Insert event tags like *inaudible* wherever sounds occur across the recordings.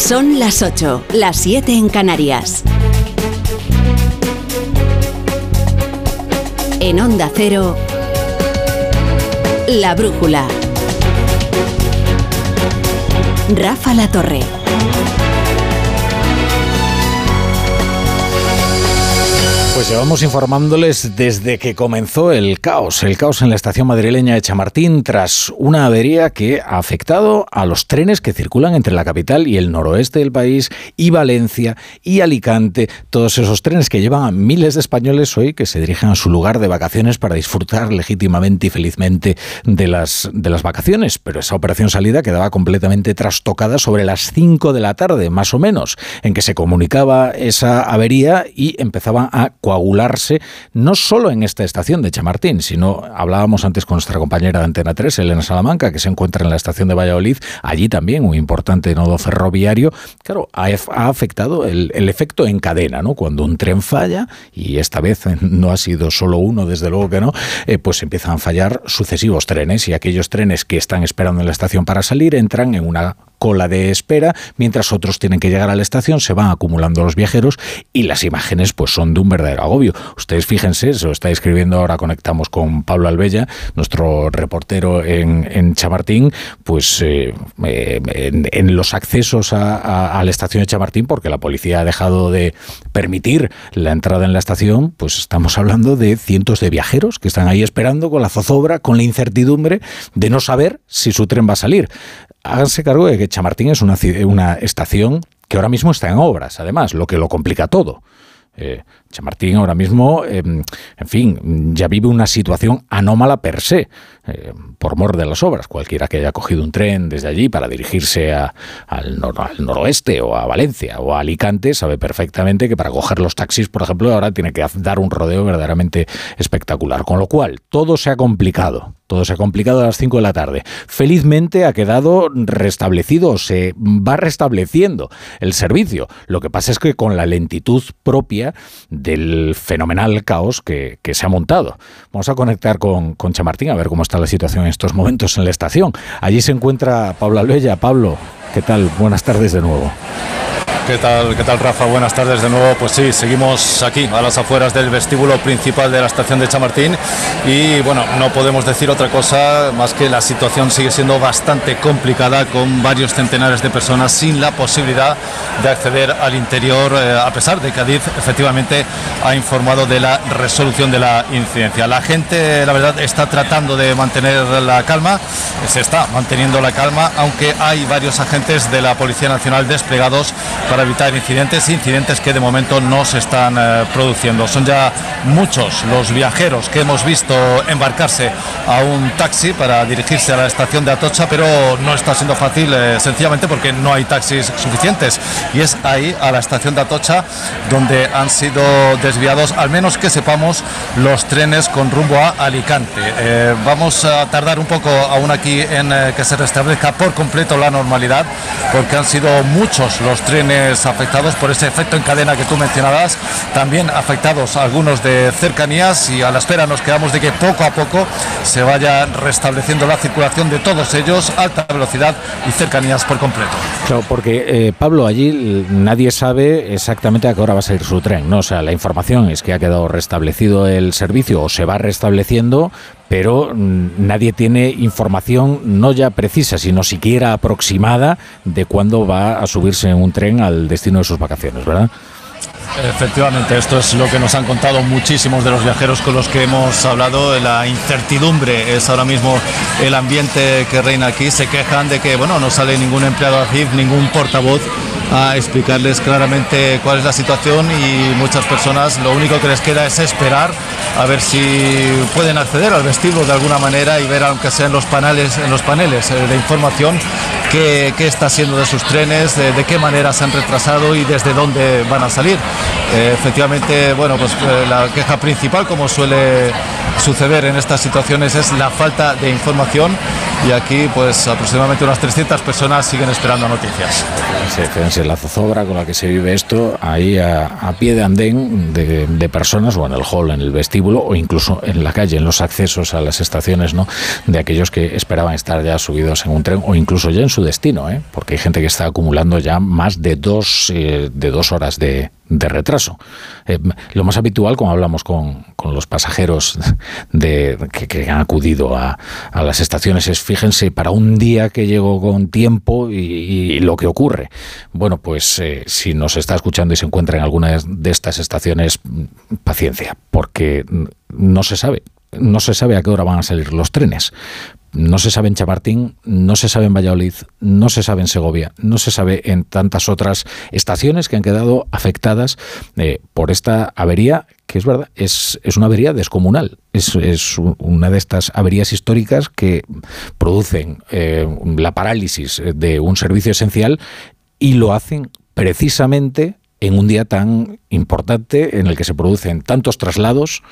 Son las 8, las 7 en Canarias. En Onda Cero, La Brújula. Rafa La Torre. Pues llevamos informándoles desde que comenzó el caos, el caos en la estación madrileña de Chamartín tras una avería que ha afectado a los trenes que circulan entre la capital y el noroeste del país y Valencia y Alicante, todos esos trenes que llevan a miles de españoles hoy que se dirigen a su lugar de vacaciones para disfrutar legítimamente y felizmente de las, de las vacaciones, pero esa operación salida quedaba completamente trastocada sobre las 5 de la tarde, más o menos, en que se comunicaba esa avería y empezaban a coagularse no solo en esta estación de Chamartín, sino hablábamos antes con nuestra compañera de Antena 3, Elena Salamanca, que se encuentra en la estación de Valladolid, allí también un importante nodo ferroviario. Claro, ha, afectado el, efecto en cadena, ¿no? Cuando un tren falla, y esta vez *laughs* no ha sido solo uno, desde luego que no, eh, pues empiezan a fallar sucesivos trenes y aquellos trenes que están esperando en la estación para salir entran en una cola de espera, mientras otros tienen que llegar a la estación, se van acumulando los viajeros y las imágenes pues son de un verdadero agobio. Ustedes fíjense, se lo está escribiendo ahora, conectamos con Pablo Albella, nuestro reportero en, Chamartín, pues eh, eh, en, los accesos a, la estación de Chamartín, porque la policía ha dejado de permitir la entrada en la estación, pues estamos hablando de cientos de viajeros que están ahí esperando con la zozobra, con la incertidumbre de no saber si su tren va a salir háganse cargo de que Chamartín es una, una estación que ahora mismo está en obras, además, lo que lo complica todo. Eh, Chamartín ahora mismo, em, en fin, ya vive una situación anómala per se, eh, por mor de las obras. Cualquiera que haya cogido un tren desde allí para dirigirse al, al, noroeste o a Valencia o a Alicante sabe perfectamente que para coger los taxis, por ejemplo, ahora tiene que dar un rodeo verdaderamente espectacular. Con lo cual, todo se ha complicado. Todo se ha complicado a las 5 de la tarde. Felizmente ha quedado restablecido, se va restableciendo el servicio. Lo que pasa es que con la lentitud propia del fenomenal caos que, se ha montado. Vamos a conectar con, con, Chamartín a ver cómo está la situación en estos momentos en la estación. Allí se encuentra Pablo Albella. Pablo, ¿qué tal? Buenas tardes de nuevo. ¿Qué tal, ¿Qué tal, Rafa? Buenas tardes de nuevo. Pues sí, seguimos aquí, a las afueras del vestíbulo principal de la estación de Chamartín. Y bueno, no podemos decir otra cosa más que la situación sigue siendo bastante complicada, con varios centenares de personas sin la posibilidad de acceder al interior, eh, a pesar de que Adif efectivamente ha informado de la resolución de la incidencia. La gente, la verdad, está tratando de mantener la calma, se está manteniendo la calma, aunque hay varios agentes de la Policía Nacional desplegados para evitar incidentes, incidentes que de momento no se están eh, produciendo. Son ya muchos los viajeros que hemos visto embarcarse a un taxi para dirigirse a la estación de Atocha, pero no está siendo fácil eh, sencillamente porque no hay taxis suficientes. Y es ahí, a la estación de Atocha, donde han sido desviados, al menos que sepamos, los trenes con rumbo a Alicante. Eh, vamos a tardar un poco aún aquí en que se restablezca por completo la normalidad, porque han sido muchos los trenes afectados por ese efecto en cadena que tú mencionabas, también afectados algunos de cercanías y a la espera nos quedamos de que poco a poco se vaya restableciendo la circulación de todos ellos, alta velocidad y cercanías por completo. Claro, porque eh, Pablo, allí nadie sabe exactamente a qué hora va a salir su tren, ¿no? O sea, la información es que ha quedado restablecido el servicio o se va restableciendo, pero mm, nadie tiene información no ya precisa, sino siquiera aproximada de cuándo va a subirse en un tren al destino de sus vacaciones, ¿verdad? Efectivamente, esto es lo que nos han contado muchísimos de los viajeros con los que hemos hablado. La incertidumbre es ahora mismo el ambiente que reina aquí. Se quejan de que bueno, no sale ningún empleado ACIF, ningún portavoz a explicarles claramente cuál es la situación y muchas personas lo único que les queda es esperar a ver si pueden acceder al vestíbulo de alguna manera y ver aunque sea en los paneles, en los paneles eh, de información qué, qué, está haciendo de sus trenes, de, qué manera se han retrasado y desde dónde van a salir. Eh, efectivamente, bueno, pues eh, la queja principal, como suele suceder en estas situaciones es la falta de información y aquí pues aproximadamente unas 300 personas siguen esperando noticias. Fíjense, la zozobra con la que se vive esto ahí a, pie de andén de, personas o en el hall, en el vestíbulo o incluso en la calle, en los accesos a las estaciones, ¿no? De aquellos que esperaban estar ya subidos en un tren o incluso ya en su destino, ¿eh? Porque hay gente que está acumulando ya más de dos, eh, de dos horas de, de retraso. Eh, lo más habitual, como hablamos con, los pasajeros de, que, han acudido a, las estaciones, es fíjense, para un día que llego con tiempo y, lo que ocurre. Bueno, pues eh, si nos está escuchando y se encuentra en alguna de estas estaciones, paciencia, porque no se sabe. No se sabe a qué hora van a salir los trenes no se sabe en Chamartín, no se sabe en Valladolid, no se sabe en Segovia, no se sabe en tantas otras estaciones que han quedado afectadas eh, por esta avería que es verdad, es, una avería descomunal. Es, una de estas averías históricas que producen eh, la parálisis de un servicio esencial y lo hacen precisamente en un día tan importante en el que se producen tantos traslados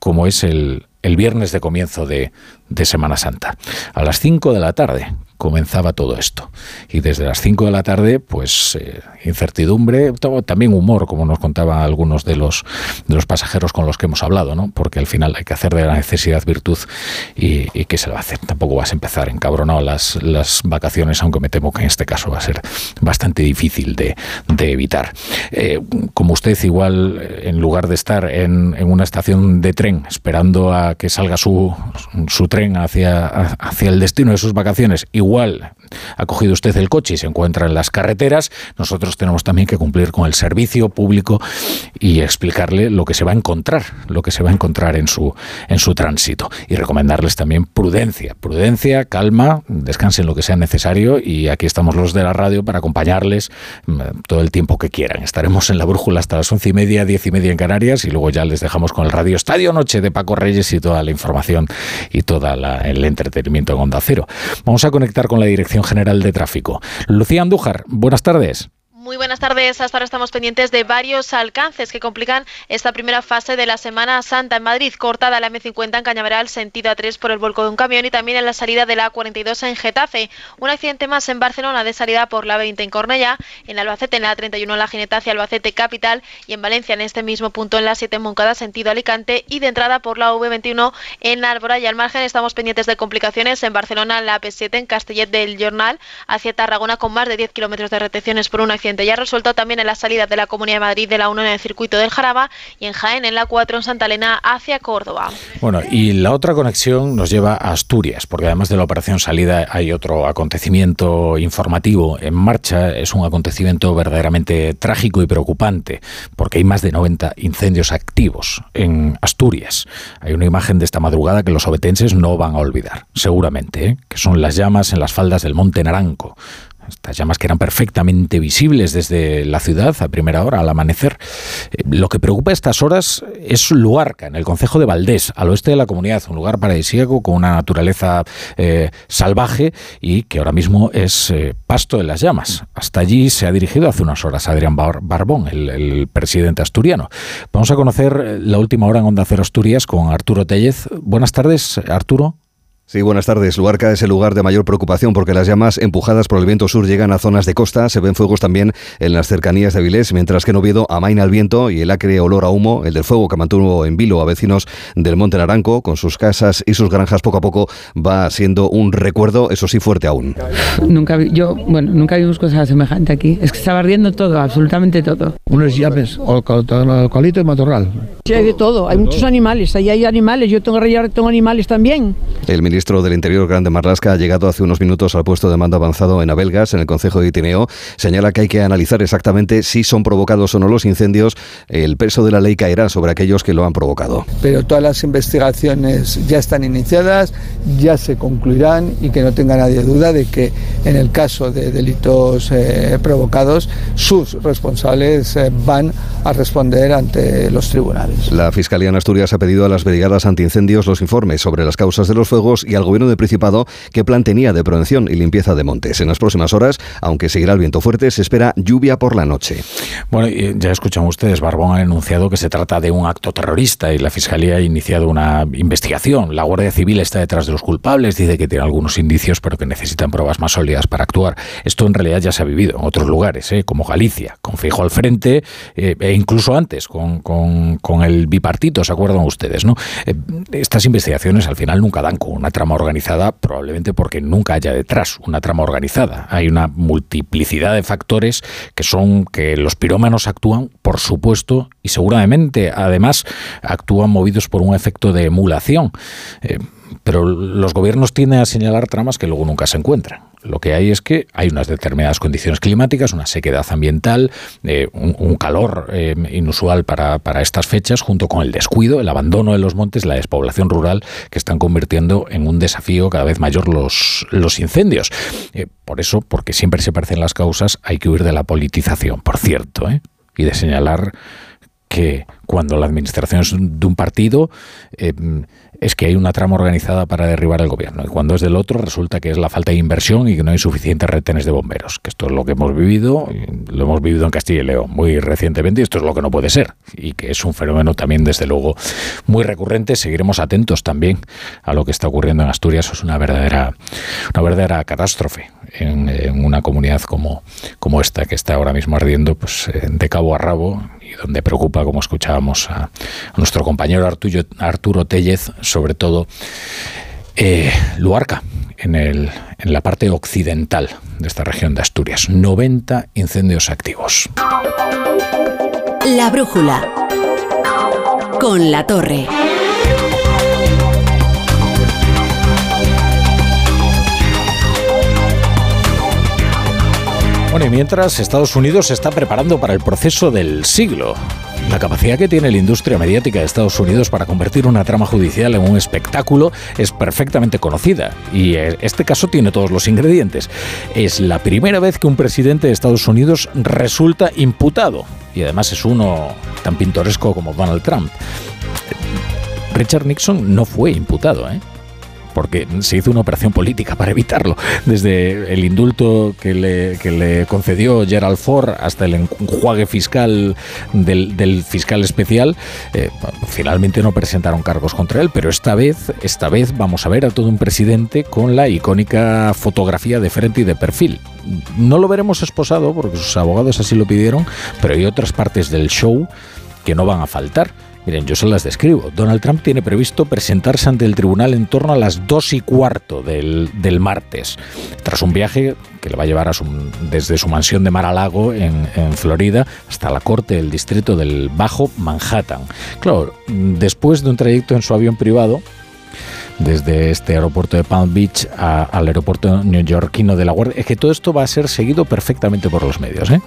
como es el, el viernes de comienzo de, de Semana Santa. A las 5 de la tarde comenzaba todo esto. Y desde las 5 de la tarde, pues eh, incertidumbre, también humor, como nos contaban algunos de los, de los pasajeros con los que hemos hablado, ¿no? Porque al final hay que hacer de la necesidad virtud y, y ¿qué se va a hacer? Tampoco vas a empezar encabronado las, las vacaciones, aunque me temo que en este caso va a ser bastante difícil de, de evitar. Eh, como usted, igual, en lugar de estar en, en, una estación de tren esperando a que salga su, su tren hacia, hacia el destino de sus vacaciones, igual ha cogido usted el coche y se encuentra en las carreteras, nosotros tenemos también que cumplir con el servicio público y explicarle lo que se va a encontrar, lo que se va a encontrar en su, en su tránsito. Y recomendarles también prudencia, prudencia, calma, descansen lo que sea necesario y aquí estamos los de la radio para acompañarles mm, todo el tiempo que quieran. Estaremos en la brújula hasta las once y media, diez y media en Canarias y luego ya les dejamos con el Radio Estadio Noche de Paco Reyes y toda la información y todo el entretenimiento en Onda Cero. Vamos a conectar con la Dirección General de Tráfico. Lucía Andújar, buenas tardes. Muy buenas tardes. Hasta ahora estamos pendientes de varios alcances que complican esta primera fase de la Semana Santa en Madrid. Cortada la M50 en Cañaveral, sentido A3 por el volco de un camión y también en la salida de la A42 en Getafe. Un accidente más en Barcelona de salida por la 20 en Cornella, en Albacete en la A31 en la Gineta hacia Albacete Capital y en Valencia en este mismo punto en la 7 en Moncada, sentido Alicante y de entrada por la V21 en Álvora y al margen estamos pendientes de complicaciones en Barcelona en la P7 en Castellet del Jornal hacia Tarragona con más de 10 kilómetros de retenciones por un accidente ya resuelto también en la salida de la Comunidad de Madrid de la 1 en el circuito del Jaraba y en Jaén en la 4 en Santa Elena hacia Córdoba. Bueno, y la otra conexión nos lleva a Asturias, porque además de la operación salida hay otro acontecimiento informativo en marcha. Es un acontecimiento verdaderamente trágico y preocupante, porque hay más de 90 incendios activos en Asturias. Hay una imagen de esta madrugada que los obetenses no van a olvidar, seguramente, ¿eh? que son las llamas en las faldas del Monte Naranco estas llamas que eran perfectamente visibles desde la ciudad a primera hora, al amanecer. Eh, lo que preocupa a estas horas es Luarca, en el concejo de Valdés, al oeste de la comunidad, un lugar paradisíaco con una naturaleza eh, salvaje y que ahora mismo es eh, pasto de las llamas. Hasta allí se ha dirigido hace unas horas Adrián Barbón, el, el, presidente asturiano. Vamos a conocer la última hora en Onda Cero Asturias con Arturo Tellez. Buenas tardes, Arturo. Sí, buenas tardes. Luarca es el lugar de mayor preocupación porque las llamas empujadas por el viento sur llegan a zonas de costa. Se ven fuegos también en las cercanías de Avilés, mientras que en Oviedo amaina el viento y el acre olor a humo, el del fuego que mantuvo en vilo a vecinos del Monte Naranco, con sus casas y sus granjas poco a poco va siendo un recuerdo, eso sí, fuerte aún. Nunca vi, yo, bueno, nunca vimos cosas semejantes aquí. Es que estaba ardiendo todo, absolutamente todo. Unos llaves, colito y matorral. Sí, hay de todo. Hay muchos animales. Ahí hay animales. Yo tengo, tengo animales también. El ministro del Interior, Grande Marlasca, ha llegado hace unos minutos al puesto de mando avanzado en Abelgas, en el Concejo de Itineo. Señala que hay que analizar exactamente si son provocados o no los incendios. El peso de la ley caerá sobre aquellos que lo han provocado. Pero todas las investigaciones ya están iniciadas, ya se concluirán y que no tenga nadie duda de que en el caso de delitos eh, provocados, sus responsables eh, van a responder ante los tribunales. La Fiscalía en Asturias ha pedido a las brigadas antiincendios los informes sobre las causas de los fuegos Y al gobierno del Principado qué plan tenía de prevención y limpieza de montes. En las próximas horas, aunque seguirá el viento fuerte, se espera lluvia por la noche. Bueno, ya escuchan ustedes, Barbón ha anunciado que se trata de un acto terrorista y la Fiscalía ha iniciado una investigación. La Guardia Civil está detrás de los culpables, dice que tiene algunos indicios, pero que necesitan pruebas más sólidas para actuar. Esto en realidad ya se ha vivido en otros lugares, ¿eh? como Galicia, con Fijo al frente, eh, e incluso antes, con, con, el bipartito, ¿se acuerdan ustedes? ¿no? Eh, estas investigaciones al final nunca dan con una trama organizada, probablemente porque nunca haya detrás una trama organizada. Hay una multiplicidad de factores que son que los pirómanos actúan, por supuesto, y seguramente además actúan movidos por un efecto de emulación. pero los gobiernos tienden a señalar tramas que luego nunca se encuentran. Lo que hay es que hay unas determinadas condiciones climáticas, una sequedad ambiental, eh, un, calor eh, inusual para, estas fechas, junto con el descuido, el abandono de los montes, la despoblación rural, que están convirtiendo en un desafío cada vez mayor los, los incendios. Eh, por eso, porque siempre se parecen las causas, hay que huir de la politización, por cierto, y de señalar que cuando la administración es de un partido, es que hay una trama organizada para derribar el gobierno. Y cuando es del otro, resulta que es la falta de inversión y que no hay suficientes retenes de bomberos. Que esto es lo que hemos vivido, lo hemos vivido en Castilla y León muy recientemente, y esto es lo que no puede ser. Y que es un fenómeno también, desde luego, muy recurrente. Seguiremos atentos también a lo que está ocurriendo en Asturias. Es una verdadera, una verdadera catástrofe en, una comunidad como, como esta, que está ahora mismo ardiendo pues, eh, de cabo a rabo y donde preocupa, como escuchábamos a, nuestro compañero Arturo, Arturo Tellez, sobre todo eh, Luarca, en, el, en la parte occidental de esta región de Asturias. 90 incendios activos. La brújula. Con la torre. Bueno, y mientras Estados Unidos se está preparando para el proceso del siglo. La capacidad que tiene la industria mediática de Estados Unidos para convertir una trama judicial en un espectáculo es perfectamente conocida y eh, este caso tiene todos los ingredientes. Es la primera vez que un presidente de Estados Unidos resulta imputado y además es uno tan pintoresco como Donald Trump. Richard Nixon no fue imputado, ¿eh? Porque se hizo una operación política para evitarlo. Desde el indulto que le, concedió Gerald Ford hasta el enjuague fiscal del, fiscal especial, eh, finalmente no presentaron cargos contra él, pero esta vez, esta vez vamos a ver a todo un presidente con la icónica fotografía de frente y de perfil. No lo veremos esposado porque sus abogados así lo pidieron, pero hay otras partes del show que no van a faltar. Miren, yo se las describo. Donald Trump tiene previsto presentarse ante el tribunal en torno a las dos y cuarto del, martes, tras un viaje que le va a llevar a desde su mansión de Mar-a-Lago en, en, Florida hasta la corte del distrito del Bajo Manhattan. Claro, después de un trayecto en su avión privado, desde este aeropuerto de Palm Beach al aeropuerto neoyorquino de La Guardia, es que todo esto va a ser seguido perfectamente por los medios. ¿eh?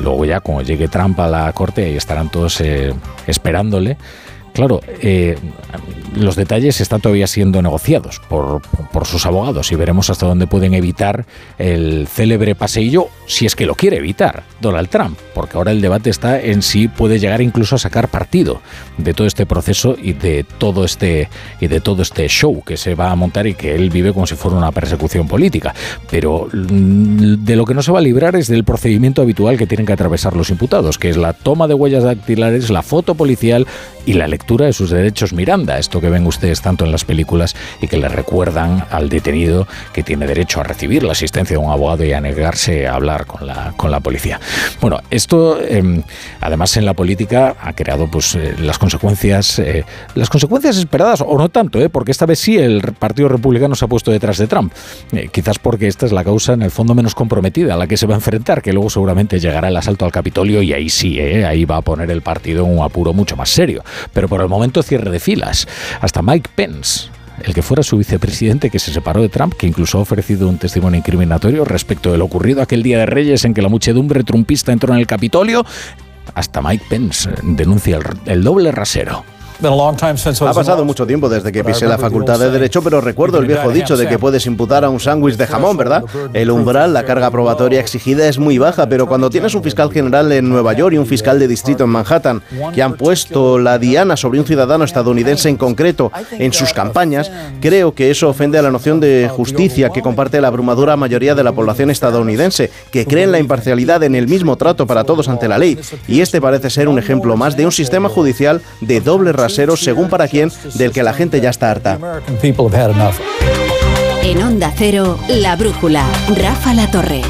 Luego ya cuando llegue Trump a la corte, ahí estarán todos eh, esperándole. Claro, eh, los detalles están todavía siendo negociados por, sus abogados y veremos hasta dónde pueden evitar el célebre paseillo, si es que lo quiere evitar Donald Trump, porque ahora el debate está en si puede llegar incluso a sacar partido de todo este proceso y de todo este y de todo este show que se va a montar y que él vive como si fuera una persecución política. Pero mm, de lo que no se va a librar es del procedimiento habitual que tienen que atravesar los imputados, que es la toma de huellas dactilares, la foto policial y la lectura de sus derechos Miranda, esto que ven ustedes tanto en las películas y que le recuerdan al detenido que tiene derecho a recibir la asistencia de un abogado y a negarse a hablar con la, con la policía. Bueno, esto em, además en la política ha creado pues eh, las consecuencias eh, las consecuencias esperadas o no tanto, eh, porque esta vez sí el Partido Republicano se ha puesto detrás de Trump. quizás porque esta es la causa en el fondo menos comprometida a la que se va a enfrentar, que luego seguramente llegará el asalto al Capitolio y ahí sí, ahí va a poner el partido en un apuro mucho más serio. Pero el momento cierre de filas. Hasta Mike Pence, el que fuera su vicepresidente que se separó de Trump, que incluso ha ofrecido un testimonio incriminatorio respecto de lo ocurrido aquel día de Reyes en que la muchedumbre trumpista entró en el Capitolio, hasta Mike Pence denuncia el, doble rasero. Ha pasado mucho tiempo desde que pisé la facultad de Derecho, pero recuerdo el viejo dicho de que puedes imputar a un sándwich de jamón, ¿verdad? El umbral, la carga probatoria exigida es muy baja, pero cuando tienes un fiscal general en Nueva York y un fiscal de distrito en Manhattan que han puesto la diana sobre un ciudadano estadounidense en concreto en sus campañas, creo que eso ofende a la noción de justicia que comparte la abrumadora mayoría de la población estadounidense, que cree en la imparcialidad en el mismo trato para todos ante la ley. Y este parece ser un ejemplo más de un sistema judicial de doble rasero según para quién, del que la gente ya está harta. En Onda Cero, La Brújula, Rafa La Torre.